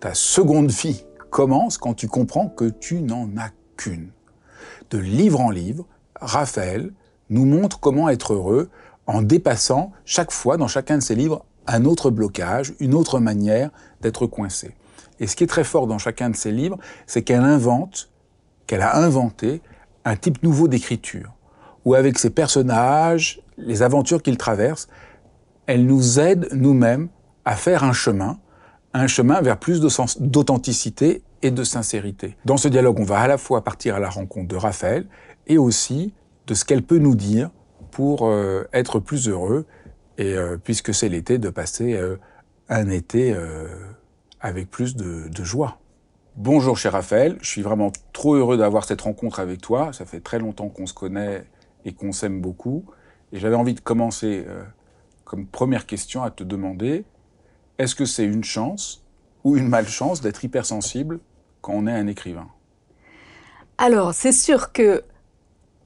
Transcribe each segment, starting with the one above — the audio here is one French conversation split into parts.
Ta seconde vie commence quand tu comprends que tu n'en as qu'une. De livre en livre, Raphaël nous montre comment être heureux en dépassant chaque fois dans chacun de ses livres un autre blocage, une autre manière d'être coincé. Et ce qui est très fort dans chacun de ses livres, c'est qu'elle invente, qu'elle a inventé un type nouveau d'écriture, où avec ses personnages, les aventures qu'il traverse, elle nous aide nous-mêmes à faire un chemin, un chemin vers plus d'authenticité et de sincérité. Dans ce dialogue, on va à la fois partir à la rencontre de Raphaël et aussi de ce qu'elle peut nous dire pour euh, être plus heureux et euh, puisque c'est l'été, de passer euh, un été avec plus de, de, joie. Bonjour cher Raphaël, je suis vraiment trop heureux d'avoir cette rencontre avec toi. Ça fait très longtemps qu'on se connaît et qu'on s'aime beaucoup. Et j'avais envie de commencer comme première question à te demander est-ce que c'est une chance ou une malchance d'être hypersensible quand on est un écrivain? Alors, c'est sûr que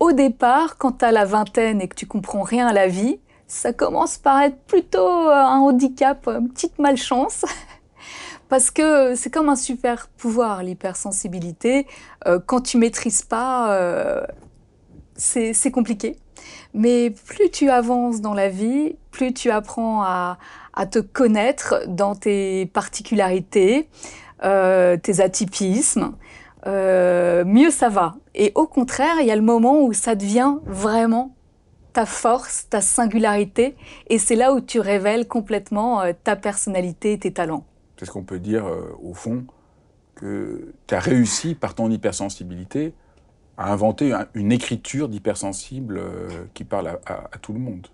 au départ, quand tu as la vingtaine et que tu comprends rien à la vie, ça commence par être plutôt un handicap, une petite malchance. Parce que c'est comme un super pouvoir, l'hypersensibilité. Euh, quand tu maîtrises pas, euh, c'est compliqué. Mais plus tu avances dans la vie, plus tu apprends à, à te connaître dans tes particularités, euh, tes atypismes, euh, mieux ça va. Et au contraire, il y a le moment où ça devient vraiment ta force, ta singularité, et c'est là où tu révèles complètement euh, ta personnalité et tes talents. C'est ce qu'on peut dire, au fond, que tu as réussi par ton hypersensibilité à inventer une écriture d'hypersensible qui parle à tout le monde.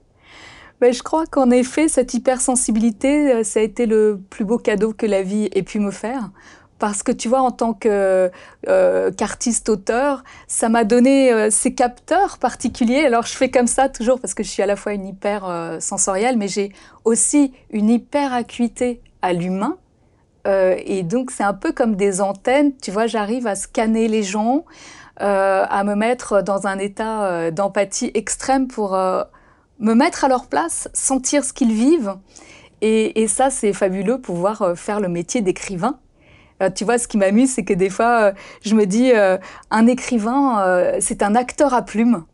Ben, je crois qu'en effet, cette hypersensibilité, euh, ça a été le plus beau cadeau que la vie ait pu me faire. Parce que tu vois, en tant euh, qu'artiste-auteur, ça m'a donné euh, ces capteurs particuliers. Alors je fais comme ça toujours parce que je suis à la fois une hyper sensorielle, mais j'ai aussi une hyper acuité à l'humain. et donc c'est un peu comme des antennes. Tu vois, j'arrive à scanner les gens, à me mettre dans un état d'empathie extrême pour me mettre à leur place, sentir ce qu'ils vivent. Et, ça, c'est fabuleux, pouvoir euh, faire le métier d'écrivain. Euh, tu vois, ce qui m'amuse, c'est que des fois, euh, je me dis, un écrivain, c'est un acteur à plumes.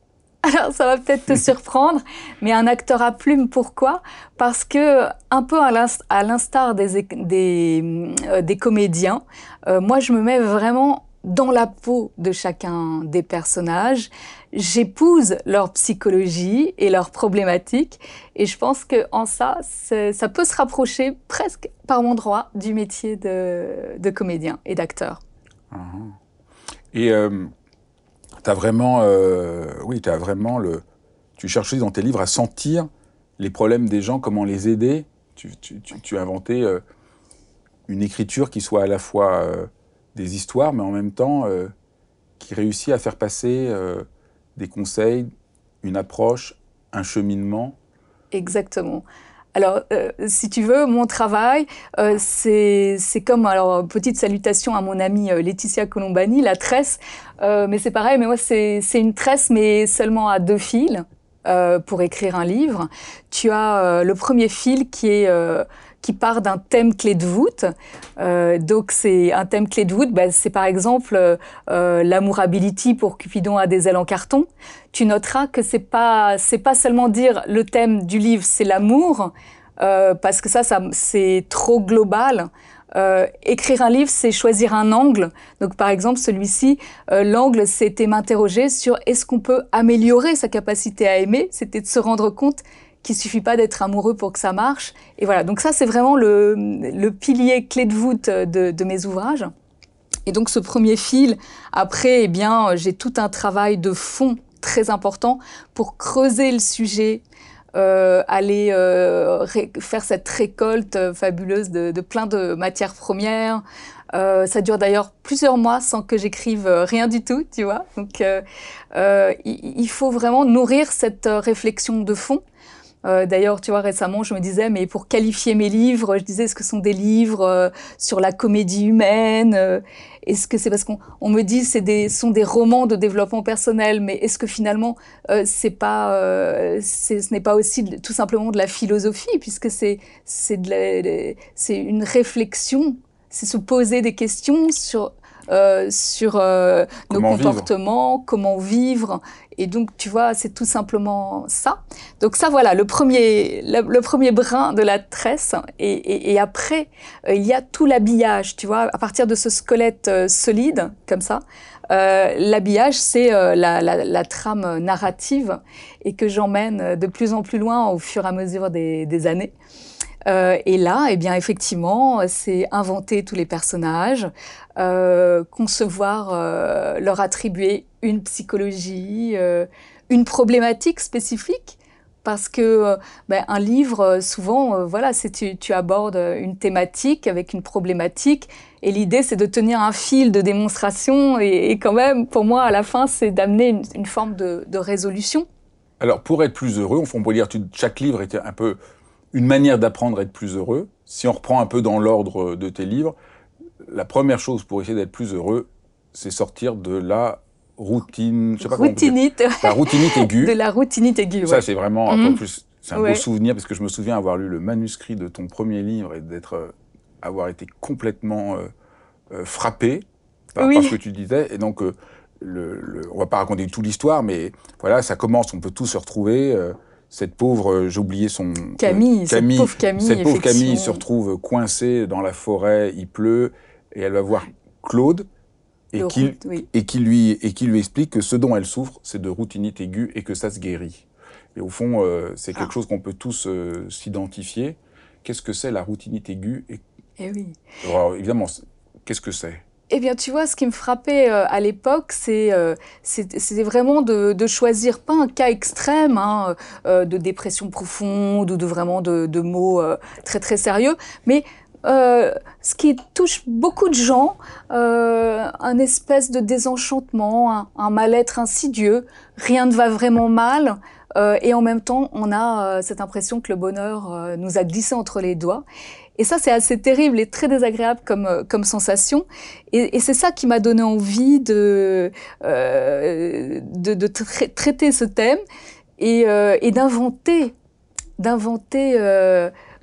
Alors, ça va peut-être te surprendre, mais un acteur à plumes, pourquoi? Parce que, un peu à l'instar des, des, des, comédiens, moi, je me mets vraiment dans la peau de chacun des personnages. J'épouse leur psychologie et leurs problématiques. Et je pense qu'en ça, ça peut se rapprocher presque par mon droit du métier de, comédien et d'acteur. Ah. Et euh, tu as vraiment, euh, oui, as vraiment le, tu cherches dans tes livres à sentir les problèmes des gens, comment les aider. Tu, tu, as inventé euh, une écriture qui soit à la fois des histoires, mais en même temps euh, qui réussit à faire passer euh, des conseils, une approche, un cheminement. Exactement. Alors, euh, si tu veux, mon travail, c'est comme, alors, petite salutation à mon amie Laetitia Colombani, la tresse, mais c'est pareil, mais moi, c'est une tresse, mais seulement à deux fils pour écrire un livre. Tu as le premier fil qui est qui part d'un thème clé de voûte. Euh, donc c'est un thème clé de voûte, bah, c'est par exemple euh, euh, l'amourability pour Cupidon a des ailes en carton. Tu noteras que c'est pas c'est pas seulement dire le thème du livre c'est l'amour parce que ça, ça c'est trop global. Euh, écrire un livre, c'est choisir un angle. Donc, par exemple, celui-ci, euh, l'angle, c'était m'interroger sur est-ce qu'on peut améliorer sa capacité à aimer. C'était de se rendre compte qu'il suffit pas d'être amoureux pour que ça marche. Et voilà. Donc ça, c'est vraiment le, le, pilier clé de voûte de, de, mes ouvrages. Et donc, ce premier fil, après, eh bien, j'ai tout un travail de fond très important pour creuser le sujet, euh, aller euh, faire cette récolte fabuleuse de, de, plein de matières premières. Euh, ça dure d'ailleurs plusieurs mois sans que j'écrive euh, rien du tout, tu vois. Donc, euh, il faut vraiment nourrir cette réflexion de fond. Euh, D'ailleurs, tu vois, récemment, je me disais, mais pour qualifier mes livres, je disais, est-ce que ce sont des livres euh, sur la comédie humaine euh, Est-ce que c'est parce qu'on on me dit c'est des sont des romans de développement personnel, mais est-ce que finalement euh, c'est pas ce n'est pas aussi tout simplement de la philosophie, puisque c'est c'est une réflexion, c'est se poser des questions sur euh, sur euh, nos comportements, comment vivre. Et donc, tu vois, c'est tout simplement ça. Donc ça, voilà, le premier, le, premier brin de la tresse. Et, et, et après, euh, il y a tout l'habillage, tu vois, à partir de ce squelette euh, solide, comme ça. Euh, l'habillage, c'est la, la, la, trame narrative et que j'emmène de plus en plus loin au fur et à mesure des, des années. Euh, et là, eh bien, effectivement, c'est inventer tous les personnages, euh, concevoir, euh, leur attribuer une psychologie, une problématique spécifique. Parce que ben, un livre, souvent, voilà, tu, tu abordes une thématique avec une problématique, et l'idée, c'est de tenir un fil de démonstration, et, quand même, pour moi, à la fin, c'est d'amener une, forme de, de, résolution. Alors, pour être plus heureux, on peut dire que chaque livre était un peu une manière d'apprendre à être plus heureux. Si on reprend un peu dans l'ordre de tes livres, la première chose pour essayer d'être plus heureux, c'est sortir de la routine, je sais pas routinite. la routinite aiguë. De la routinite aiguë. Ça, c'est vraiment mm -hmm. plus, c'est un ouais. beau souvenir parce que je me souviens avoir lu le manuscrit de ton premier livre et d'être, euh, avoir été complètement euh, euh, frappé par, oui. par, ce que tu disais. Et donc, euh, le, le, on va pas raconter toute l'histoire, mais voilà, ça commence, on peut tous se retrouver. Euh, cette pauvre, euh, j'ai oublié son Camille, Camille, cette pauvre Camille, cette pauvre Camille se retrouve coincée dans la forêt, il pleut et elle va voir Claude et qui, route, oui. et qui lui et qui lui explique que ce dont elle souffre, c'est de routinite aiguë et que ça se guérit. Et au fond, euh, c'est quelque ah. chose qu'on peut tous euh, s'identifier. Qu'est-ce que c'est la routinite aiguë et... Eh oui. Alors, évidemment, qu'est-ce que c'est? Eh bien, tu vois, ce qui me frappait euh, à l'époque, c'est euh, vraiment de, de, choisir pas un cas extrême hein, euh, de dépression profonde ou de vraiment de, de mots euh, très très sérieux, mais euh, ce qui touche beaucoup de gens, euh, un espèce de désenchantement, un, un mal-être insidieux, rien ne va vraiment mal, et en même temps, on a cette impression que le bonheur nous a glissé entre les doigts. Et ça, c'est assez terrible et très désagréable comme, euh, sensation. Et, c'est ça qui m'a donné envie de, euh, traiter ce thème et, euh, et d'inventer, d'inventer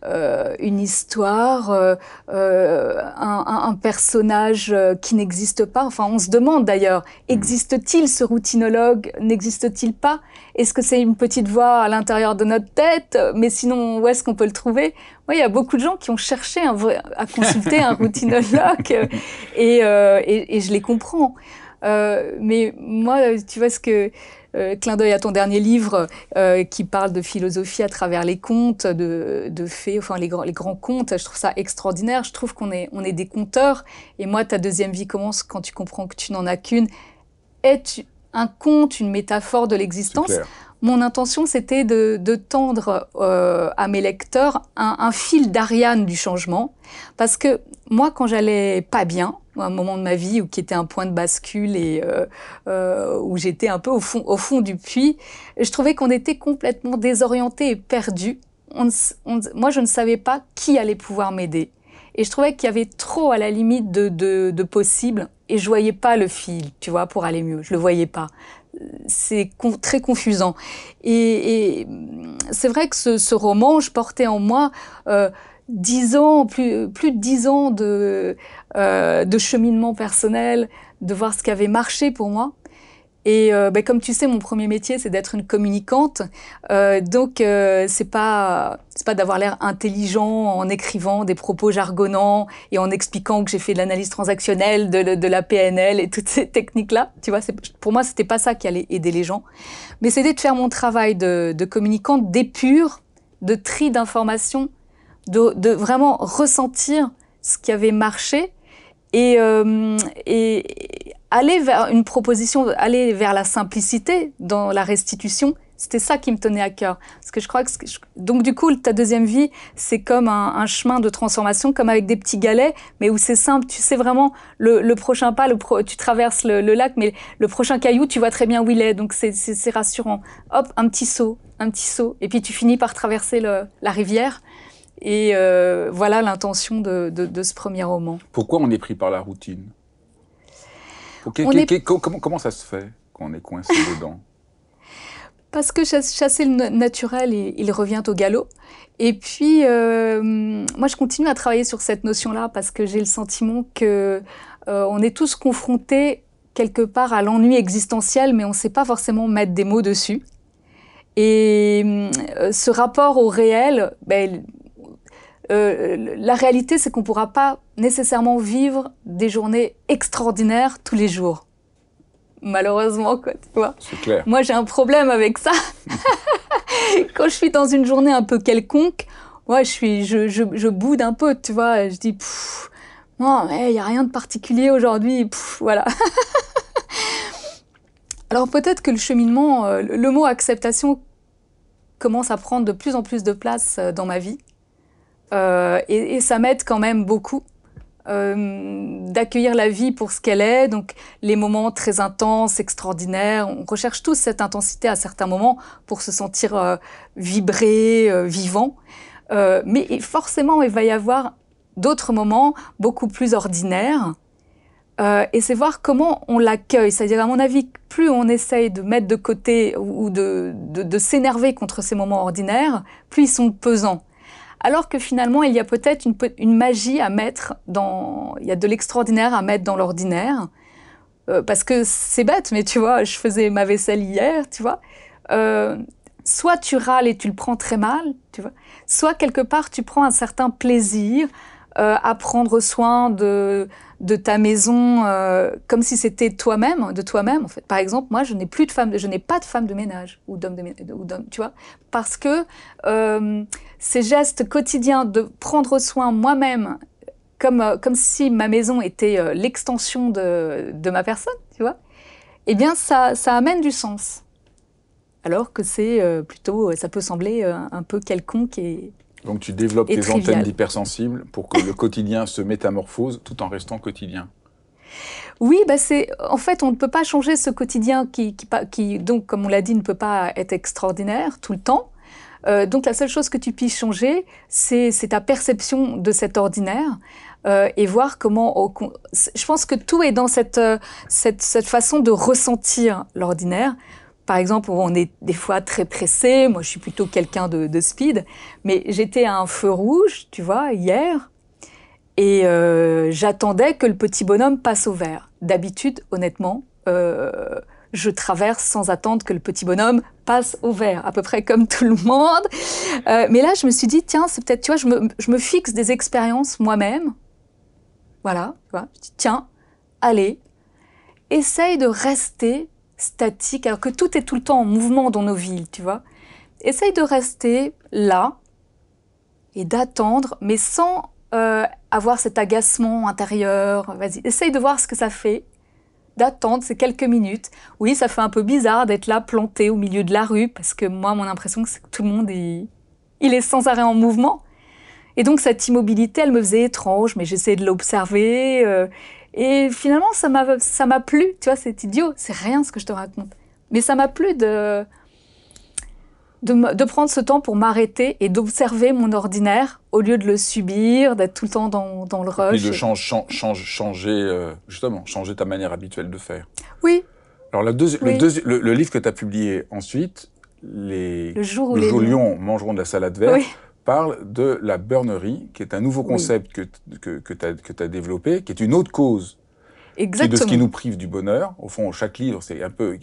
euh, une histoire, euh, euh un, un, personnage qui n'existe pas. Enfin, on se demande d'ailleurs, existe-t-il ce routinologue? N'existe-t-il pas? Est-ce que c'est une petite voix à l'intérieur de notre tête? Mais sinon, où est-ce qu'on peut le trouver? Oui, il y a beaucoup de gens qui ont cherché un vrai, à consulter un routinologue et, et, et, je les comprends. Mais moi, tu vois ce que euh, clin d'œil à ton dernier livre euh, qui parle de philosophie à travers les contes, de, de faits, enfin les, grands, les grands contes. Je trouve ça extraordinaire. Je trouve qu'on est, on est des conteurs. Et moi, ta deuxième vie commence quand tu comprends que tu n'en as qu'une. Est un conte, une métaphore de l'existence? Mon intention, c'était de, tendre euh, à mes lecteurs un, fil d'Ariane du changement. Parce que moi, quand j'allais pas bien, un moment de ma vie où qui était un point de bascule et euh, euh, où j'étais un peu au fond, du puits. Je trouvais qu'on était complètement désorienté et perdu. Moi, je ne savais pas qui allait pouvoir m'aider. Et je trouvais qu'il y avait trop à la limite de, de, de possible et je voyais pas le fil, tu vois, pour aller mieux. Je le voyais pas. C'est con, très confusant. Et, et c'est vrai que ce, ce, roman, je portais en moi euh, dix ans, plus, plus de dix ans de, euh, de cheminement personnel, de voir ce qui avait marché pour moi. Et euh, ben, comme tu sais, mon premier métier, c'est d'être une communicante. Euh, donc, euh, c'est pas d'avoir l'air intelligent en écrivant des propos jargonnants et en expliquant que j'ai fait de l'analyse transactionnelle, de, la PNL et toutes ces techniques-là. Pour moi, c'était pas ça qui allait aider les gens. Mais c'était de faire mon travail de, communicante d'épure, de tri d'informations, de, vraiment ressentir ce qui avait marché et, euh, aller vers une proposition, aller vers la simplicité dans la restitution, c'était ça qui me tenait à cœur. Parce que je crois que donc du coup ta deuxième vie c'est comme un, chemin de transformation, comme avec des petits galets, mais où c'est simple. Tu sais vraiment le, prochain pas, tu traverses le, lac, mais le prochain caillou tu vois très bien où il est. Donc c'est rassurant. Hop, un petit saut, un petit saut, et puis tu finis par traverser la rivière. Et euh, voilà l'intention de, ce premier roman. Pourquoi on est pris par la routine? Comment, ça se fait quand on est coincé dedans? Parce que chasser le naturel, il, revient au galop. Et puis, euh, moi, je continue à travailler sur cette notion-là parce que j'ai le sentiment que euh, on est tous confrontés quelque part à l'ennui existentiel, mais on ne sait pas forcément mettre des mots dessus. Et ce rapport au réel, ben, euh, la réalité, c'est qu'on ne pourra pas nécessairement vivre des journées extraordinaires tous les jours. Malheureusement, quoi, tu vois. C'est clair. Moi, j'ai un problème avec ça. Quand je suis dans une journée un peu quelconque, ouais, je, suis, je, je, boude un peu, tu vois. Je dis, non, il n'y a rien de particulier aujourd'hui. Voilà. Alors peut-être que le cheminement, euh, le mot acceptation commence à prendre de plus en plus de place euh, dans ma vie. Euh, et, ça m'aide quand même beaucoup euh, d'accueillir la vie pour ce qu'elle est, donc les moments très intenses, extraordinaires. On recherche tous cette intensité à certains moments pour se sentir euh, vibré, vivant. mais forcément, il va y avoir d'autres moments beaucoup plus ordinaires. et c'est voir comment on l'accueille. C'est-à-dire, à mon avis, plus on essaye de mettre de côté ou de, de s'énerver contre ces moments ordinaires, plus ils sont pesants alors que finalement, il y a peut-être une, magie à mettre dans... Il y a de l'extraordinaire à mettre dans l'ordinaire. Euh, parce que c'est bête, mais tu vois, je faisais ma vaisselle hier, tu vois. Euh, soit tu râles et tu le prends très mal, tu vois. Soit quelque part, tu prends un certain plaisir euh, à prendre soin de, de ta maison comme si c'était toi-même, de toi-même en fait. Par exemple, moi, je n'ai plus de femme, je n'ai pas de femme de ménage ou d'homme de tu vois, parce que ces gestes quotidiens de prendre soin moi-même, comme euh, comme si ma maison était l'extension de, de ma personne, tu vois, eh bien, ça ça amène du sens. Alors que c'est plutôt, ça peut sembler un peu quelconque et donc tu développes tes antennes d'hypersensibles pour que le quotidien se métamorphose tout en restant quotidien. Oui, bah c'est en fait on ne peut pas changer ce quotidien qui, qui, donc comme on l'a dit ne peut pas être extraordinaire tout le temps. Euh, donc la seule chose que tu puisses changer, c'est ta perception de cet ordinaire euh, et voir comment. je pense que tout est dans cette, euh, cette, façon de ressentir l'ordinaire par exemple, on est des fois très pressé. Moi, je suis plutôt quelqu'un de, speed. Mais j'étais à un feu rouge, tu vois, hier. Et j'attendais que le petit bonhomme passe au vert. D'habitude, honnêtement, je traverse sans attendre que le petit bonhomme passe au vert, à peu près comme tout le monde. Euh, mais là, je me suis dit, tiens, c'est peut-être, tu vois, je me, fixe des expériences moi-même. Voilà, tu vois. Je dis, tiens, allez, essaye de rester statique, alors que tout est tout le temps en mouvement dans nos villes, tu vois. Essaye de rester là et d'attendre, mais sans euh, avoir cet agacement intérieur. Vas-y, essaye de voir ce que ça fait, d'attendre ces quelques minutes. Oui, ça fait un peu bizarre d'être là planté au milieu de la rue, parce que moi, mon impression, c'est que tout le monde est, il est sans arrêt en mouvement. Et donc cette immobilité, elle me faisait étrange, mais j'essayais de l'observer. Euh, et finalement, ça m'a, plu. Tu vois, c'est idiot, c'est rien ce que je te raconte. Mais ça m'a plu de, de, prendre ce temps pour m'arrêter et d'observer mon ordinaire au lieu de le subir, d'être tout le temps dans, dans le rush. Et de change, change, changer, euh, justement, changer ta manière habituelle de faire. Oui. Alors, la le, le, livre que tu as publié ensuite, les, le jour où les lions mangeront de la salade verte, parle de la burnerie, qui est un nouveau concept que, que, que tu as, développé, qui est une autre cause Exactement. de ce qui nous prive du bonheur. Au fond, chaque livre, c'est un peu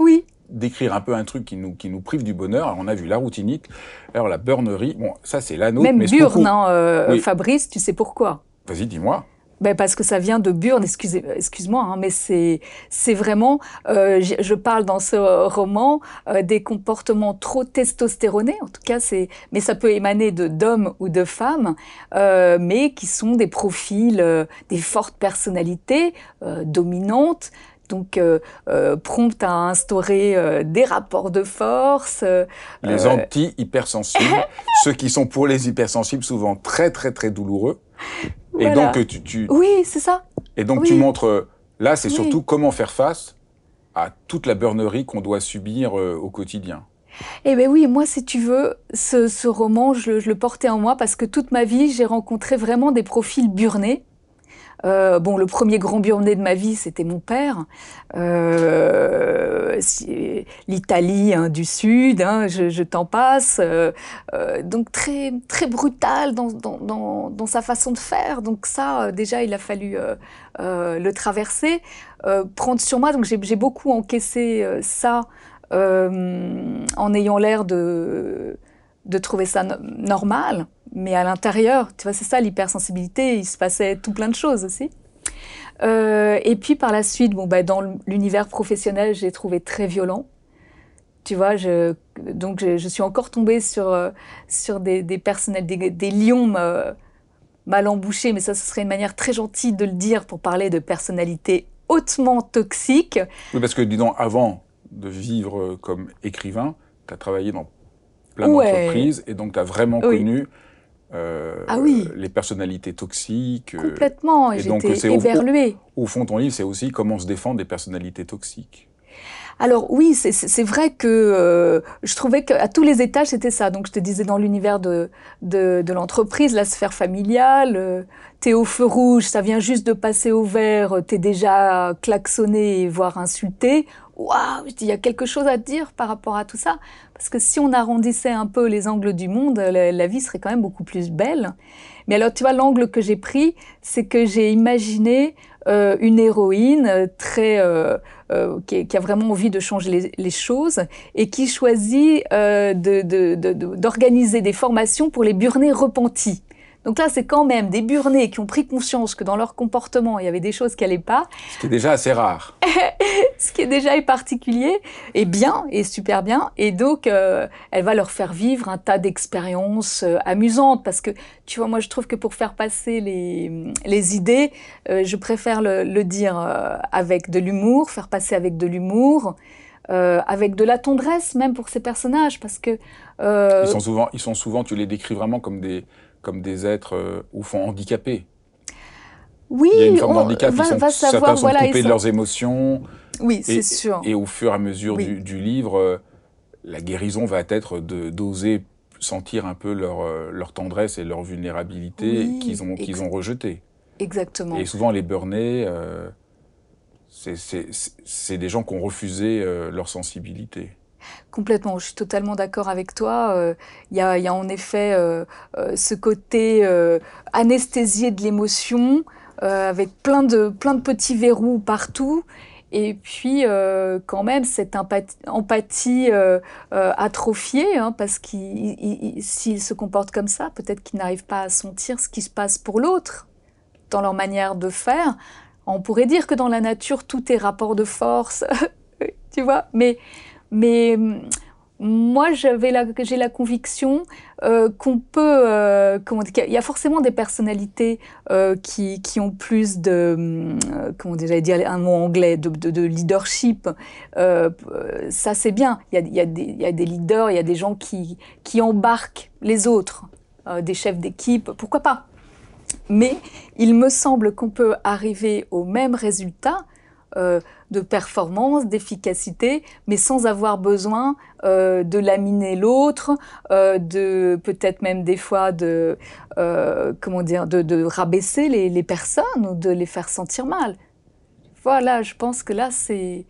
oui. D'écrire un peu un truc qui nous, qui nous prive du bonheur. Alors, on a vu la routinite, alors la burnerie, bon, ça c'est l'anneau. Même burne, hein, euh, Fabrice, tu sais pourquoi? Vas-y, dis-moi. Ben parce que ça vient de Burne, excuse-moi, hein, mais c'est c'est vraiment, euh, je, parle dans ce roman euh, des comportements trop testostéronés, en tout cas c'est, mais ça peut émaner de d'hommes ou de femmes, euh, mais qui sont des profils, des fortes personnalités dominantes, donc euh, promptes à instaurer des rapports de force. les anti-hypersensibles, ceux qui sont pour les hypersensibles souvent très très très douloureux. Et donc tu, tu... Oui, c'est ça. Et donc tu montres euh, là, c'est surtout comment faire face à toute la burnerie qu'on doit subir euh, au quotidien. Eh bien oui, moi, si tu veux, ce, ce roman, je, je, le portais en moi parce que toute ma vie, j'ai rencontré vraiment des profils burnés. Euh, bon, le premier grand burné de ma vie, c'était mon père. Euh, L'Italie hein, du Sud, hein, je, je t'en passe. Euh, euh donc très très brutal dans, dans, dans, dans, sa façon de faire. Donc ça, euh, déjà, il a fallu euh, le traverser, prendre sur moi. Donc j'ai beaucoup encaissé ça en ayant l'air de de trouver ça normal. Mais à l'intérieur, tu vois, c'est ça l'hypersensibilité, il se passait tout plein de choses aussi. Euh, et puis par la suite, bon, bah, dans l'univers professionnel, j'ai trouvé très violent. Tu vois, je, donc je, je suis encore tombée sur, euh, sur des, des personnels, des, des lions euh, mal embouchés, mais ça, ce serait une manière très gentille de le dire pour parler de personnalités hautement toxiques. Oui, parce que, dis donc, avant de vivre comme écrivain, tu as travaillé dans plein d'entreprises et donc tu as vraiment oui. connu euh, ah oui. les personnalités toxiques. Euh, Complètement, et j'étais éberluée. Au, au, fond, ton livre, c'est aussi comment se défendre des personnalités toxiques. Alors oui, c'est vrai que euh, je trouvais qu'à tous les étages, c'était ça. Donc je te disais dans l'univers de, de, de l'entreprise, la sphère familiale, euh, t'es au feu rouge, ça vient juste de passer au vert, t'es déjà klaxonné, voire insulté. Waouh, il y a quelque chose à dire par rapport à tout ça. Parce que si on arrondissait un peu les angles du monde, la, la vie serait quand même beaucoup plus belle. Mais alors, tu vois, l'angle que j'ai pris, c'est que j'ai imaginé euh, une héroïne euh, très euh, euh, qui, a vraiment envie de changer les, choses et qui choisit euh, d'organiser de, de, de, des formations pour les burnés repentis. Donc là, c'est quand même des burnés qui ont pris conscience que dans leur comportement, il y avait des choses qui n'allaient pas. Ce qui est déjà assez rare. Ce qui est déjà est particulier, et bien, et super bien. Et donc, euh, elle va leur faire vivre un tas d'expériences euh, amusantes. Parce que, tu vois, moi, je trouve que pour faire passer les, les idées, euh, je préfère le, le dire avec de l'humour, faire passer avec de l'humour. Euh, avec de la tendresse même pour ces personnages parce que euh... ils sont souvent ils sont souvent tu les décris vraiment comme des comme des êtres euh, au fond handicapés. Oui, il y a une forme d'handicap. Va, certains sont voilà, coupés sont... de leurs émotions. Oui, c'est sûr. Et au fur et à mesure Oui. du, du livre, euh, la guérison va être d'oser sentir un peu leur, euh, leur tendresse et leur vulnérabilité Oui, qu'ils ont, qu'ils ont rejetée. Exactement. Et souvent, les burnés, euh, c'est- des gens qui ont refusé leur sensibilité. Complètement, je suis totalement d'accord avec toi. Euh, Il y, a, en effet euh, euh, ce côté anesthésié de l'émotion, avec plein de, petits verrous partout. Et puis, quand même, cette empathie, atrophiée, hein, parce qu'il s'il se comporte comme ça, peut-être qu'il n'arrive pas à sentir ce qui se passe pour l'autre dans leur manière de faire. On pourrait dire que dans la nature, tout est rapport de force, tu vois, mais mais hum, moi, j'ai la conviction euh, qu'on peut, euh, il y a forcément des personnalités euh, qui, qui ont plus de, hum, euh, comment j'allais dire un mot anglais, de, de, de leadership. Ça, c'est bien. Il y, a, des, il y a des leaders, il y a des gens qui, qui embarquent les autres, des chefs d'équipe, pourquoi pas. Mais il me semble qu'on peut arriver au même résultat de performance, d'efficacité, mais sans avoir besoin euh, de laminer l'autre, euh, de peut-être même des fois de euh, comment dire, de, rabaisser les, personnes ou de les faire sentir mal. Voilà, je pense que là c'est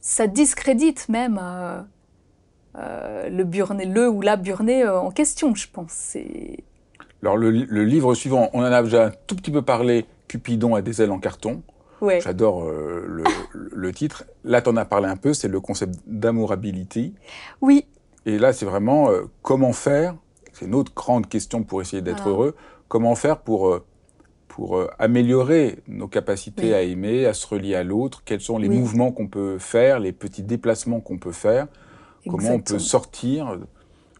ça discrédite même le burné, le ou la burné en question, je pense. Alors le, le, livre suivant, on en a déjà un tout petit peu parlé, Cupidon a des ailes en carton. Ouais. J'adore euh, le, le, titre. Là, tu en as parlé un peu, c'est le concept d'amourability. Oui. Et là, c'est vraiment euh, comment faire, c'est une autre grande question pour essayer d'être Ah. heureux, comment faire pour, euh, pour améliorer nos capacités Oui. à aimer, à se relier à l'autre, quels sont les Oui. mouvements qu'on peut faire, les petits déplacements qu'on peut faire, comment on peut sortir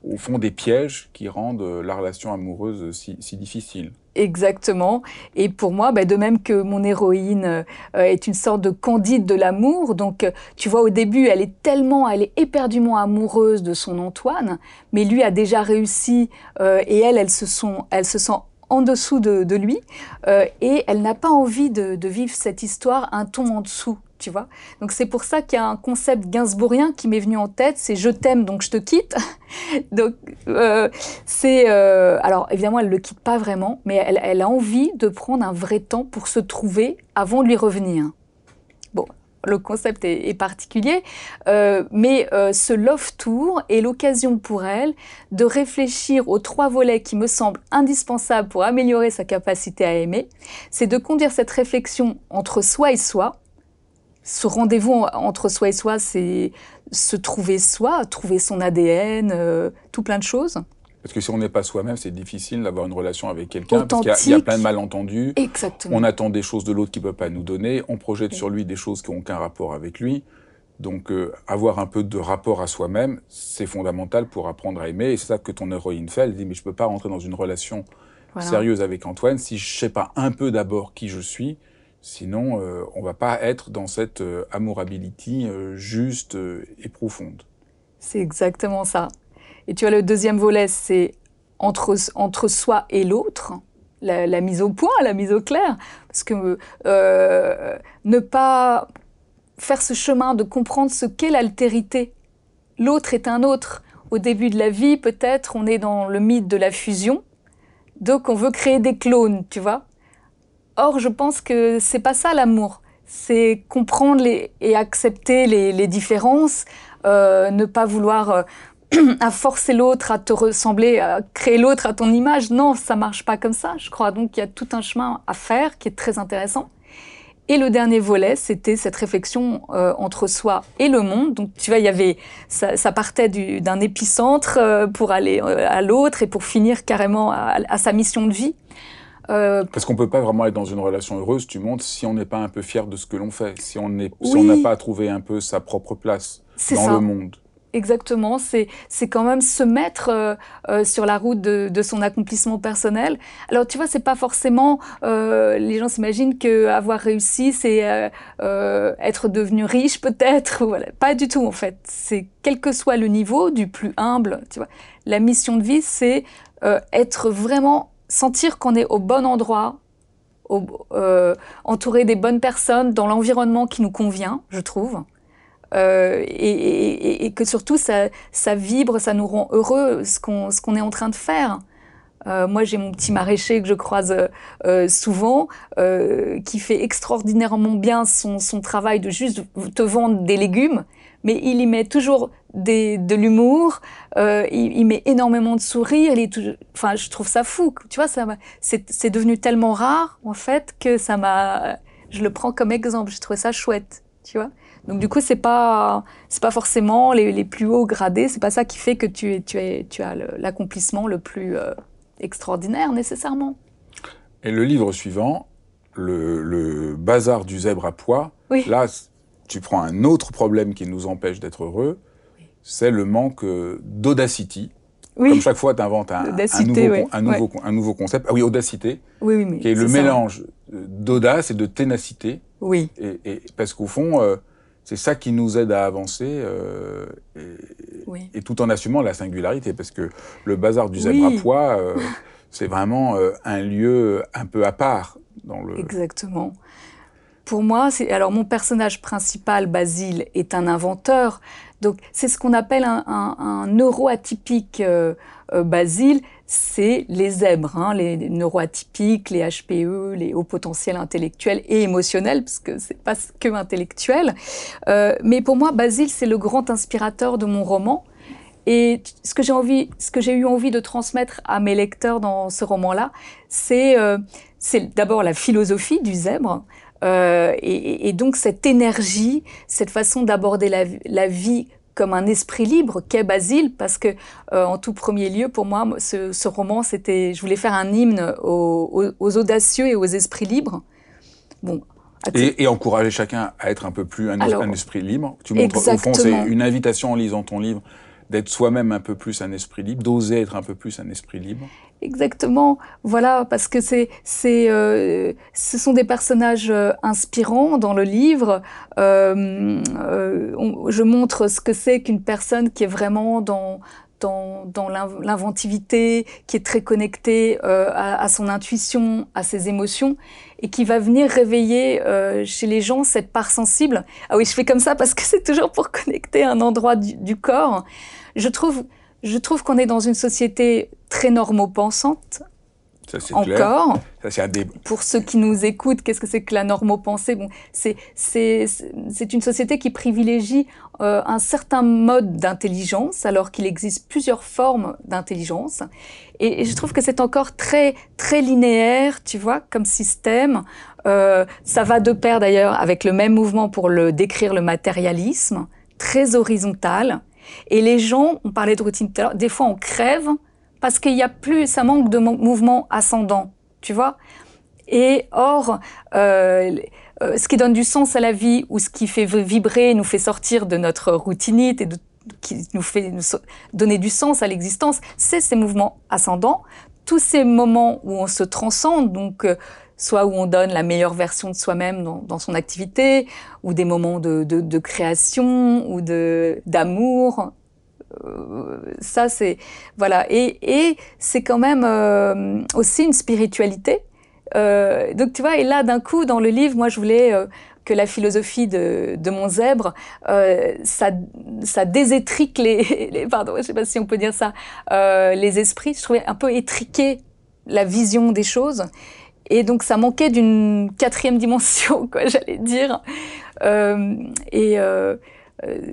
au fond des pièges qui rendent euh, la relation amoureuse si, si difficile. Exactement. Et pour moi, bah, de même que mon héroïne euh, est une sorte de candide de l'amour, donc euh, tu vois, au début, elle est tellement, elle est éperdument amoureuse de son Antoine, mais lui a déjà réussi euh, et elle, elle se, elle se sent en dessous de, lui euh, et elle n'a pas envie de, de vivre cette histoire un ton en dessous. Tu vois Donc c'est pour ça qu'il y a un concept gainsbourgien qui m'est venu en tête, c'est je t'aime donc je te quitte. donc euh, c'est euh, alors évidemment elle le quitte pas vraiment, mais elle, a envie de prendre un vrai temps pour se trouver avant de lui revenir. Bon, le concept est, particulier, euh, mais ce love tour est l'occasion pour elle de réfléchir aux trois volets qui me semblent indispensables pour améliorer sa capacité à aimer. C'est de conduire cette réflexion entre soi et soi. Ce rendez-vous en- entre soi et soi, c'est se trouver soi, trouver son ADN, euh, tout plein de choses. Parce que si on n'est pas soi-même, c'est difficile d'avoir une relation avec quelqu'un, parce qu'il y a- y, plein de malentendus. Exactement. On attend des choses de l'autre qu'il ne peut pas nous donner, on projette Oui. sur lui des choses qui n'ont aucun rapport avec lui. Donc euh, avoir un peu de rapport à soi-même, c'est fondamental pour apprendre à aimer. Et c'est ça que ton héroïne fait. Elle dit, mais je ne peux pas rentrer dans une relation Voilà. sérieuse avec Antoine si je ne sais pas un peu d'abord qui je suis. Sinon, euh, on va pas être dans cette euh, euh, juste euh, et profonde. C'est exactement ça. Et tu vois, le deuxième volet, c'est entre, entre soi et l'autre, la, la mise au point, la mise au clair. Parce que euh, ne pas faire ce chemin de comprendre ce qu'est l'altérité. L'autre est un autre. Au début de la vie, peut-être, on est dans le mythe de la fusion. Donc, on veut créer des clones, tu vois. Or, je pense que c'est pas ça l'amour. C'est comprendre les, et accepter les, les différences, euh, ne pas vouloir euh, à forcer l'autre à te ressembler, à créer l'autre à ton image. Non, ça marche pas comme ça. Je crois donc qu'il y a tout un chemin à faire qui est très intéressant. Et le dernier volet, c'était cette réflexion euh, entre soi et le monde. Donc, tu vois, il y avait, ça, ça partait du- d'un épicentre euh, pour aller euh, à l'autre et pour finir carrément à, à sa mission de vie. Euh, Parce qu'on peut pas vraiment être dans une relation heureuse, tu montes, si on n'est pas un peu fier de ce que l'on fait, si on si n'a pas trouvé un peu sa propre place dans ça. le monde. Exactement, c'est quand même se mettre euh, euh, sur la route de, de son accomplissement personnel. Alors tu vois, c'est pas forcément euh, les gens s'imaginent que avoir réussi, c'est être devenu riche peut-être. Voilà, pas du tout en fait. C'est quel que soit le niveau, du plus humble. Tu vois, la mission de vie, c'est être vraiment sentir qu'on est au bon endroit, euh, entouré des bonnes personnes, dans l'environnement qui nous convient, je trouve. Euh, et, que surtout ça, vibre, ça nous rend heureux ce qu'on est en train de faire. Euh, moi, j'ai mon petit maraîcher que je croise souvent, qui fait extraordinairement bien son, son travail de juste te vendre des légumes, mais il y met toujours des, de l'humour, euh, il, il met énormément de sourires. Il est toujours- enfin, je trouve ça fou. Tu vois, ça c'est devenu tellement rare en fait que ça m'a, je le prends comme exemple. Je trouve ça chouette, tu vois. Donc du coup, c'est pas c'est pas forcément les, les plus hauts gradés, c'est pas ça qui fait que tu es tu es tu as l'accomplissement le plus euh, extraordinaire nécessairement. Et le livre suivant, le, le bazar du zèbre à pois, Oui. là, tu prends un autre problème qui nous empêche d'être heureux, c'est le manque euh, d'audacity. Comme chaque fois, tu inventes un, nouveau, ouais, con- un, nouveau, con- un nouveau concept. Ah oui, audacité, oui, oui, mais qui est le ça. mélange euh, d'audace et de ténacité. Oui, Et, et- parce qu'au fond, euh, c'est ça qui nous aide à avancer, euh, et, oui. et tout en assumant la singularité. Parce que le bazar du zèbre à euh, c'est vraiment un lieu un peu à part dans le. Exactement. Pour moi, c'est alors mon personnage principal, Basile, est un inventeur. Donc c'est ce qu'on appelle un, un, un neuroatypique euh, euh, Basile. C'est les zèbres, hein, les neuroatypiques, les HPE, les hauts potentiels intellectuels et émotionnels, parce que c'est pas que intellectuel. Euh, mais pour moi, Basile, c'est le grand inspirateur de mon roman. Et ce que j'ai envie, ce que j'ai eu envie de transmettre à mes lecteurs dans ce roman-là, c'est euh, c'est d'abord la philosophie du zèbre, et, donc cette énergie, cette façon d'aborder la, vie comme un esprit libre qu'est Basile, parce que en tout premier lieu, pour moi, ce, roman, c'était, je voulais faire un hymne aux, audacieux et aux esprits libres. Bon, et, encourager chacun à être un peu plus un, esprit libre. Tu montres, au fond, c'est une invitation en lisant ton livre d'être soi-même un peu plus un esprit libre, d'oser être un peu plus un esprit libre. Exactement, voilà, parce que c'est, c'est, euh, ce sont des personnages euh, inspirants dans le livre. Euh, je montre ce que c'est qu'une personne qui est vraiment dans dans, dans l'inventivité, qui est très connectée à, à, son intuition, à ses émotions et qui va venir réveiller euh, chez les gens cette part sensible. Ah oui, je fais comme ça parce que c'est toujours pour connecter un endroit du, corps. Je trouve, je trouve qu'on est dans une société très normopensante, ça, encore. Ça, un Pour ceux qui nous écoutent, qu'est-ce que c'est que la normopensée? Bon, C'est une société qui privilégie euh, un certain mode d'intelligence, alors qu'il existe plusieurs formes d'intelligence. Et, je trouve que c'est encore très, très linéaire, tu vois, comme système. Euh, ça va de pair d'ailleurs avec le même mouvement pour le décrire le matérialisme, très horizontal. Et les gens, on parlait de routine tout à l'heure, des fois on crève parce qu'il y a plus, ça manque de mouvement ascendant, tu vois. Et or, euh, euh, ce qui donne du sens à la vie ou ce qui fait vibrer, nous fait sortir de notre routinite et qui nous fait donner du sens à l'existence, c'est ces mouvements ascendants, tous ces moments où on se transcende, donc euh, soit où on donne la meilleure version de soi-même dans, son activité, ou des moments de, de création ou d'amour, euh, ça, c'est voilà. Et, et c'est quand même euh, aussi une spiritualité. Euh, donc tu vois, et là d'un coup dans le livre, moi je voulais que la philosophie de, de mon zèbre, ça, ça désétrique les, les, pardon, je sais pas si on peut dire ça, les esprits. Je trouvais un peu étriqué la vision des choses. Et donc ça manquait d'une quatrième dimension, quoi, j'allais dire. et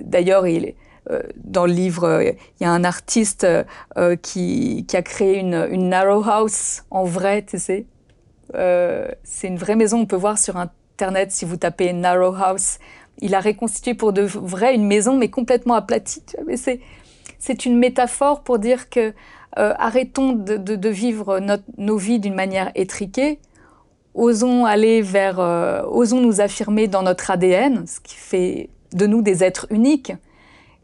d'ailleurs, il est euh, dans le livre, euh, il y a un artiste euh, qui, qui, a créé une, une, narrow house en vrai, tu sais. c'est une vraie maison, on peut voir sur Internet si vous tapez narrow house. Il a reconstitué pour de vrai une maison, mais complètement aplatie. Tu vois, mais c'est, c'est une métaphore pour dire que arrêtons de, de, de vivre notre, nos vies d'une manière étriquée. Osons aller vers, osons nous affirmer dans notre ADN, ce qui fait de nous des êtres uniques.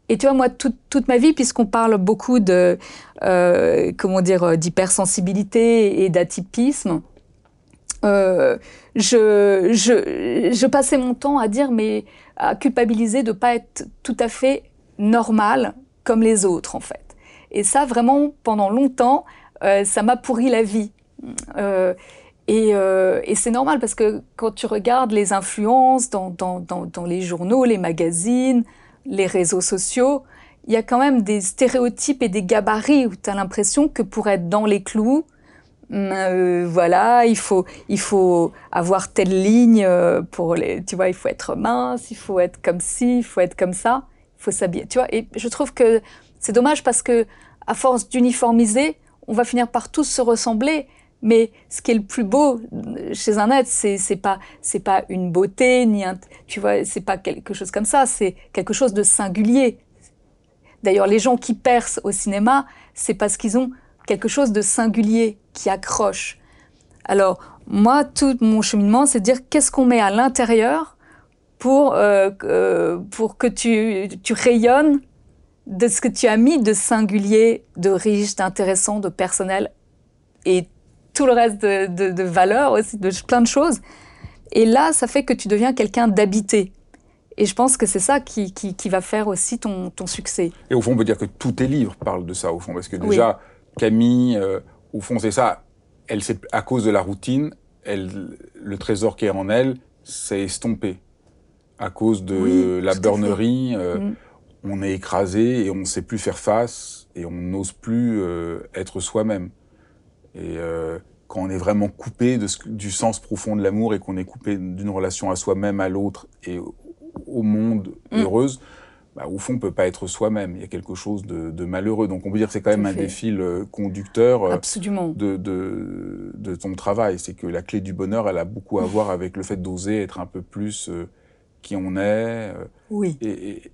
Et tu vois, moi, toute, ma vie, puisqu'on parle beaucoup de, euh, comment dire, euh, d'hypersensibilité et d'atypisme, euh, je, passais mon temps à dire, mais à culpabiliser de ne pas être tout à fait normal comme les autres, en fait. Et ça, vraiment, pendant longtemps, ça m'a pourri la vie. Et, et c'est normal parce que quand tu regardes les influences dans, dans, dans, dans les journaux, les magazines, les réseaux sociaux, il y a quand même des stéréotypes et des gabarits où tu as l'impression que pour être dans les clous, mm, euh, voilà, il faut, il faut avoir telle ligne euh, pour les, tu vois, il faut être mince, il faut être comme ci, il faut être comme ça, il faut s'habiller, tu vois. Et je trouve que c'est dommage parce que à force d'uniformiser, on va finir par tous se ressembler. Mais ce qui est le plus beau chez un être, c'est c'est pas c'est pas une beauté ni un tu vois c'est pas quelque chose comme ça, c'est quelque chose de singulier. D'ailleurs, les gens qui percent au cinéma, c'est parce qu'ils ont quelque chose de singulier qui accroche. Alors moi, tout mon cheminement, c'est de dire qu'est-ce qu'on met à l'intérieur pour euh, euh, pour que tu tu rayonnes de ce que tu as mis de singulier, de riche, d'intéressant, de personnel et tout le reste de, de, valeurs aussi, de plein de choses. Et là, ça fait que tu deviens quelqu'un d'habité. Et je pense que c'est ça qui, qui, va faire aussi ton, ton, succès. Et au fond, on peut dire que tous tes livres parlent de ça, au fond. Parce que déjà, Camille, euh, au fond, c'est ça. Elle, à cause de la routine, elle, le trésor qui est en elle s'est estompé. À cause de la burnerie, euh, mm. on est écrasé et on ne sait plus faire face et on n'ose plus euh, être soi-même. Et euh, quand on est vraiment coupé de du sens profond de l'amour et qu'on est coupé d'une relation à soi-même, à l'autre et au monde mm. heureuse, bah, au fond, on peut pas être soi-même. Il y a quelque chose de, malheureux. Donc, on peut dire que c'est quand même un des fils conducteurs euh, de, de, de, ton travail. C'est que la clé du bonheur, elle a beaucoup à voir avec le fait d'oser être un peu plus euh, qui on est. oui. Et,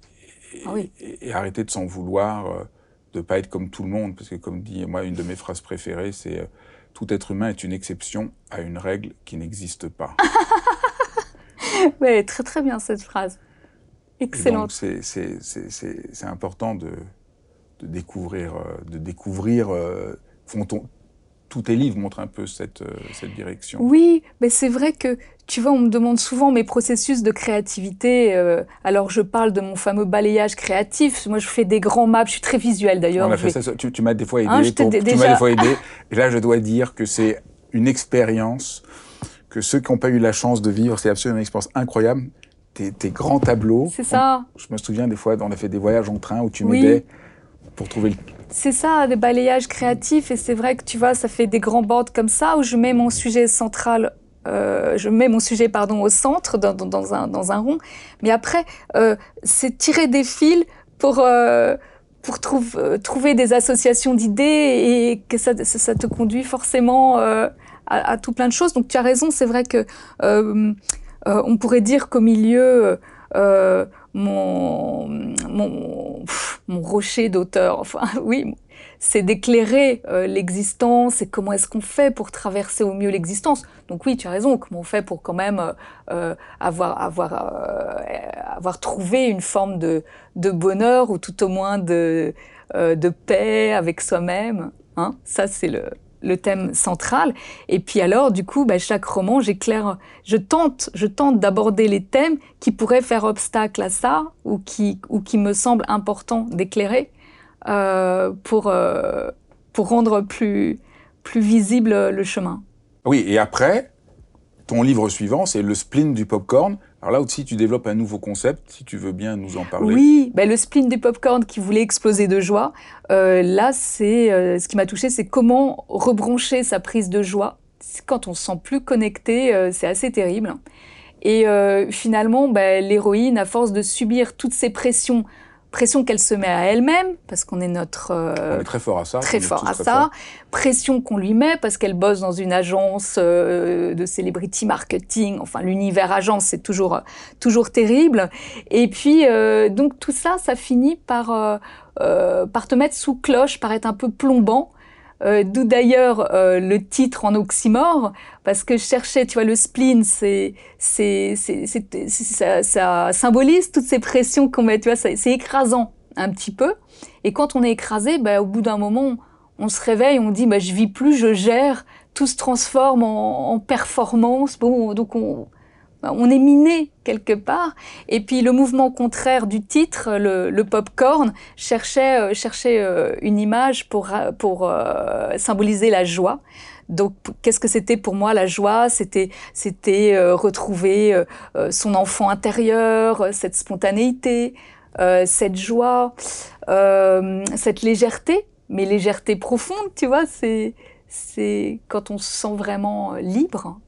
ah et, arrêter de s'en vouloir, de pas être comme tout le monde. Parce que, comme dit moi, une de mes phrases préférées, c'est tout être humain est une exception à une règle qui n'existe pas. oui, très très bien cette phrase. Excellent. C'est important de, de, découvrir, euh, de découvrir euh, tous tes livres montrent un peu cette, euh, cette direction. Oui, mais c'est vrai que, tu vois, on me demande souvent mes processus de créativité. alors, je parle de mon fameux balayage créatif. Moi, je fais des grands maps. Je suis très visuel, d'ailleurs. On a fait ça. Tu, m'as des fois hein, aidé. tu m'as des fois aidé. Et là, je dois dire que c'est une expérience que ceux qui n'ont pas eu la chance de vivre, c'est absolument une expérience incroyable tes, grands tableaux. C'est ça. je me souviens des fois, on a fait des voyages en train où tu m'aidais pour trouver le... C'est ça, des balayages créatifs. Et c'est vrai que tu vois, ça fait des grands bords comme ça où je mets mon sujet central euh, je mets mon sujet pardon au centre dans, un, dans un, rond, mais après euh, c'est tirer des fils pour euh, pour trouver des associations d'idées et que ça, ça, te conduit forcément à, à, tout plein de choses. Donc tu as raison, c'est vrai que euh, on pourrait dire qu'au milieu, euh, mon, mon, rocher d'auteur, enfin oui, c'est d'éclairer euh, l'existence et comment est-ce qu'on fait pour traverser au mieux l'existence. Donc oui, tu as raison, comment on fait pour quand même avoir, avoir, avoir trouvé une forme de, de, bonheur ou tout au moins de, de paix avec soi-même. Hein? Ça, c'est le, le thème central. Et puis alors, du coup, bah, chaque roman, j'éclaire, je tente, je tente d'aborder les thèmes qui pourraient faire obstacle à ça ou qui, ou qui me semblent importants d'éclairer euh, pour, euh, pour rendre plus, plus visible le chemin. Oui, et après, ton livre suivant, c'est Le spleen du popcorn. Alors là aussi, tu développes un nouveau concept, si tu veux bien nous en parler. Oui, ben le spleen du popcorn qui voulait exploser de joie. Euh, là, c'est euh, ce qui m'a touché, c'est comment rebrancher sa prise de joie. Quand on se sent plus connecté, euh, c'est assez terrible. Et finalement, ben, l'héroïne, à force de subir toutes ces pressions pression qu'elle se met à elle-même parce qu'on est notre on est très fort à ça très fort à ça. pression qu'on lui met parce qu'elle bosse dans une agence euh, de celebrity marketing. Enfin l'univers agence c'est toujours toujours terrible. Et puis euh, donc tout ça ça finit par euh, par te mettre sous cloche par être un peu plombant euh, d'où d'ailleurs euh, le titre en oxymore, parce que je cherchais, tu vois, le spleen, c'est, c'est, ça, ça, symbolise toutes ces pressions qu'on met, tu vois, c'est écrasant un petit peu. Et quand on est écrasé, bah, au bout d'un moment, on se réveille, on dit, bah, je vis plus, je gère, tout se transforme en, en performance. Bon, donc on, on est miné quelque part. Et puis le mouvement contraire du titre, le, le popcorn, cherchait, euh, cherchait euh, une image pour, pour euh, symboliser la joie. Donc, qu'est-ce que c'était pour moi la joie? C'était, c'était retrouver son enfant intérieur, cette spontanéité, cette joie, cette légèreté, mais légèreté profonde, tu vois? C'est, c'est quand on se sent vraiment libre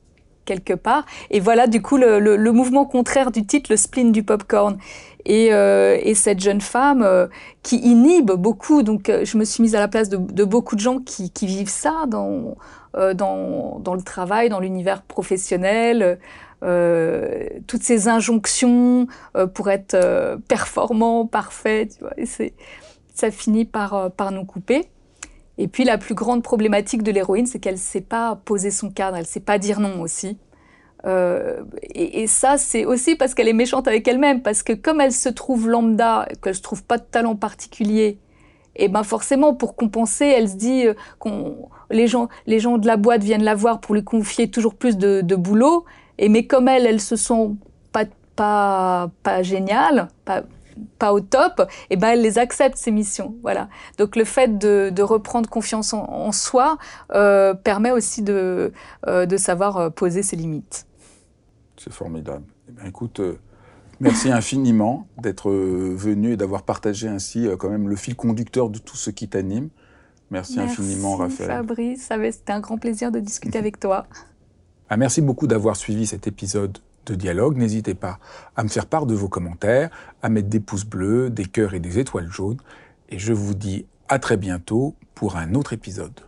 quelque part. Et voilà du coup le, mouvement contraire du titre, le spleen du popcorn. Et, euh, et cette jeune femme euh, qui inhibe beaucoup, donc euh, je me suis mise à la place de, beaucoup de gens qui, vivent ça dans, dans, le travail, dans l'univers professionnel. toutes ces injonctions pour être performant, parfait, tu vois, et ça finit par, par nous couper. Et puis la plus grande problématique de l'héroïne, c'est qu'elle ne sait pas poser son cadre, elle ne sait pas dire non aussi. Euh, et, ça, c'est aussi parce qu'elle est méchante avec elle-même, parce que comme elle se trouve lambda, qu'elle ne trouve pas de talent particulier, et ben forcément, pour compenser, elle se dit euh, qu'on les gens, les gens de la boîte viennent la voir pour lui confier toujours plus de, de boulot, et mais comme elle, elle se sent pas pas pas géniale, pas pas au top, et eh ben elle les accepte ces missions. Voilà. Donc le fait de, reprendre confiance en, soi euh, permet aussi de, euh, de savoir euh, poser ses limites. C'est formidable. Eh ben, écoute, merci infiniment d'être venu et d'avoir partagé ainsi quand même le fil conducteur de tout ce qui t'anime. Merci, infiniment, Raphaël. Fabrice, c'était un grand plaisir de discuter avec toi. Ah, merci beaucoup d'avoir suivi cet épisode de dialogue. N'hésitez pas à me faire part de vos commentaires, à mettre des pouces bleus, des cœurs et des étoiles jaunes. Et je vous dis à très bientôt pour un autre épisode.